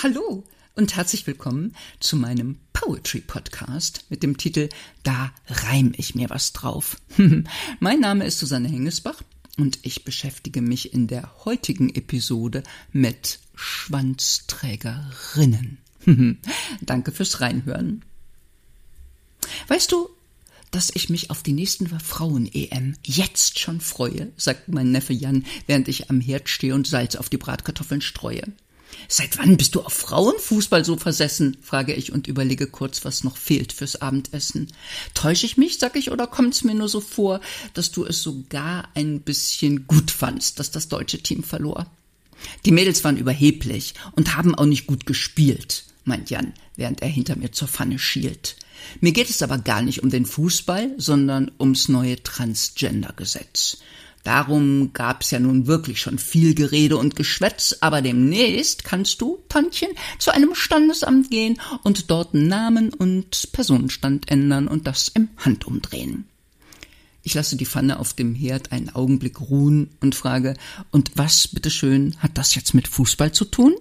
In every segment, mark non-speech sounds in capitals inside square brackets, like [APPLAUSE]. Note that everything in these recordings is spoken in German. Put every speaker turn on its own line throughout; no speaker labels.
Hallo und herzlich willkommen zu meinem Poetry Podcast mit dem Titel Da reim ich mir was drauf. [LAUGHS] mein Name ist Susanne Hengesbach und ich beschäftige mich in der heutigen Episode mit Schwanzträgerinnen. [LAUGHS] Danke fürs Reinhören. Weißt du, dass ich mich auf die nächsten Frauen-EM jetzt schon freue, sagt mein Neffe Jan, während ich am Herd stehe und Salz auf die Bratkartoffeln streue. Seit wann bist du auf Frauenfußball so versessen? frage ich und überlege kurz, was noch fehlt fürs Abendessen. Täusche ich mich, sag ich, oder kommt's mir nur so vor, dass du es sogar ein bisschen gut fandst, dass das deutsche Team verlor? Die Mädels waren überheblich und haben auch nicht gut gespielt, meint Jan, während er hinter mir zur Pfanne schielt. Mir geht es aber gar nicht um den Fußball, sondern ums neue Transgender-Gesetz. Darum gab's ja nun wirklich schon viel Gerede und Geschwätz, aber demnächst kannst du, Tantchen, zu einem Standesamt gehen und dort Namen und Personenstand ändern und das im Handumdrehen. Ich lasse die Pfanne auf dem Herd einen Augenblick ruhen und frage, und was, bitteschön, hat das jetzt mit Fußball zu tun?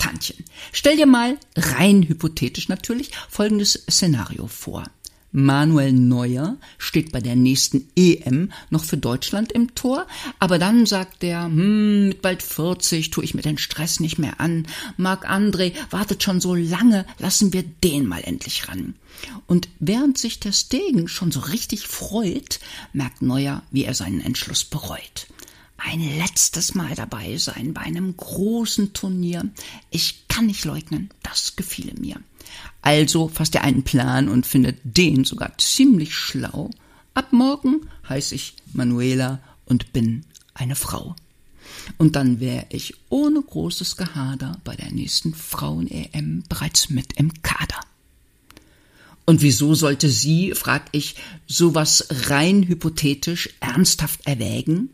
Tantchen, stell dir mal, rein hypothetisch natürlich, folgendes Szenario vor. Manuel Neuer steht bei der nächsten EM noch für Deutschland im Tor, aber dann sagt er, hm, mit bald 40 tue ich mir den Stress nicht mehr an. Marc André wartet schon so lange, lassen wir den mal endlich ran. Und während sich der Stegen schon so richtig freut, merkt Neuer, wie er seinen Entschluss bereut ein letztes Mal dabei sein bei einem großen Turnier. Ich kann nicht leugnen, das gefiele mir. Also fasst er einen Plan und findet den sogar ziemlich schlau. Ab morgen heiße ich Manuela und bin eine Frau. Und dann wäre ich ohne großes Gehader bei der nächsten Frauen-EM bereits mit im Kader. Und wieso sollte sie, frag ich, sowas rein hypothetisch ernsthaft erwägen?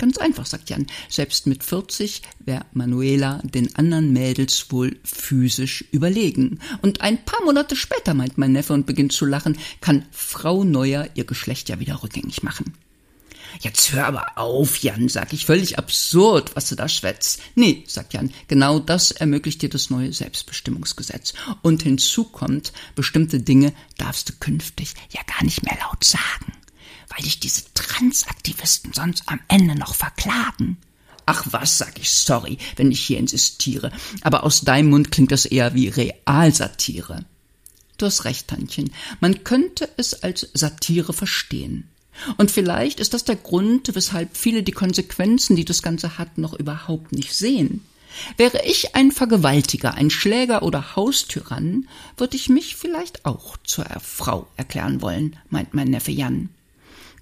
Ganz einfach, sagt Jan. Selbst mit 40 wäre Manuela den anderen Mädels wohl physisch überlegen. Und ein paar Monate später, meint mein Neffe und beginnt zu lachen, kann Frau Neuer ihr Geschlecht ja wieder rückgängig machen. Jetzt hör aber auf, Jan, sag ich, völlig absurd, was du da schwätzt. Nee, sagt Jan, genau das ermöglicht dir das neue Selbstbestimmungsgesetz. Und hinzu kommt, bestimmte Dinge darfst du künftig ja gar nicht mehr laut sagen weil dich diese Transaktivisten sonst am Ende noch verklagen. Ach was, sag ich sorry, wenn ich hier insistiere, aber aus deinem Mund klingt das eher wie Realsatire. Du hast recht, Tantchen, man könnte es als Satire verstehen. Und vielleicht ist das der Grund, weshalb viele die Konsequenzen, die das Ganze hat, noch überhaupt nicht sehen. Wäre ich ein Vergewaltiger, ein Schläger oder Haustyrann, würde ich mich vielleicht auch zur Frau erklären wollen, meint mein Neffe Jan.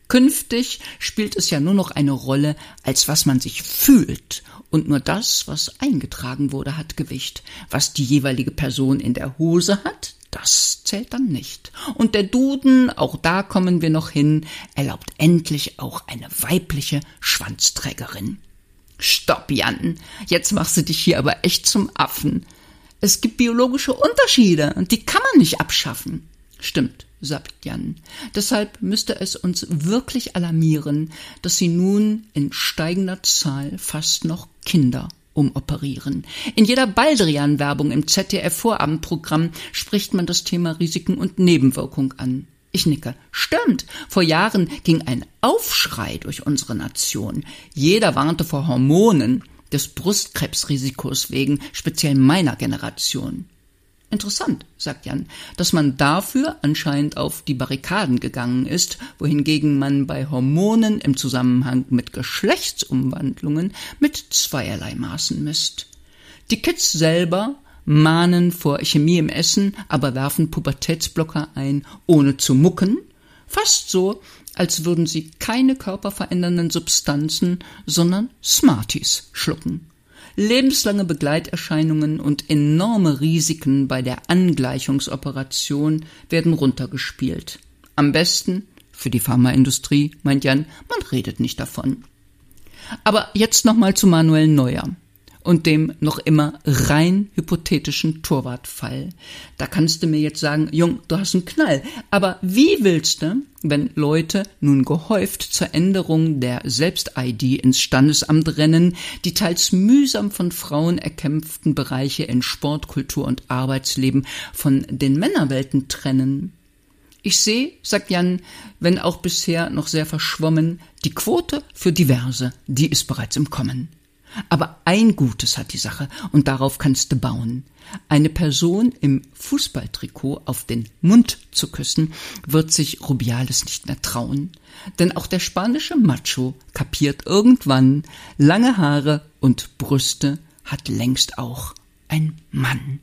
Künftig spielt es ja nur noch eine Rolle, als was man sich fühlt, und nur das, was eingetragen wurde, hat Gewicht. Was die jeweilige Person in der Hose hat, das zählt dann nicht. Und der Duden, auch da kommen wir noch hin, erlaubt endlich auch eine weibliche Schwanzträgerin. Stopp, Jan, jetzt machst du dich hier aber echt zum Affen. Es gibt biologische Unterschiede, und die kann man nicht abschaffen. Stimmt, sagt Jan. Deshalb müsste es uns wirklich alarmieren, dass sie nun in steigender Zahl fast noch Kinder umoperieren. In jeder Baldrian-Werbung im ZDF-Vorabendprogramm spricht man das Thema Risiken und Nebenwirkung an. Ich nicke. Stimmt. Vor Jahren ging ein Aufschrei durch unsere Nation. Jeder warnte vor Hormonen, des Brustkrebsrisikos wegen, speziell meiner Generation. Interessant, sagt Jan, dass man dafür anscheinend auf die Barrikaden gegangen ist, wohingegen man bei Hormonen im Zusammenhang mit Geschlechtsumwandlungen mit zweierlei Maßen misst. Die Kids selber mahnen vor Chemie im Essen, aber werfen Pubertätsblocker ein, ohne zu mucken, fast so, als würden sie keine körperverändernden Substanzen, sondern Smarties schlucken lebenslange Begleiterscheinungen und enorme Risiken bei der Angleichungsoperation werden runtergespielt. Am besten für die Pharmaindustrie, meint Jan, man redet nicht davon. Aber jetzt nochmal zu Manuel Neuer. Und dem noch immer rein hypothetischen Torwartfall. Da kannst du mir jetzt sagen, Jung, du hast einen Knall. Aber wie willst du, wenn Leute nun gehäuft zur Änderung der Selbst-ID ins Standesamt rennen, die teils mühsam von Frauen erkämpften Bereiche in Sport, Kultur und Arbeitsleben von den Männerwelten trennen? Ich sehe, sagt Jan, wenn auch bisher noch sehr verschwommen, die Quote für Diverse, die ist bereits im Kommen. Aber ein Gutes hat die Sache, und darauf kannst du bauen. Eine Person im Fußballtrikot auf den Mund zu küssen, wird sich Rubiales nicht mehr trauen. Denn auch der spanische Macho kapiert irgendwann, lange Haare und Brüste hat längst auch ein Mann.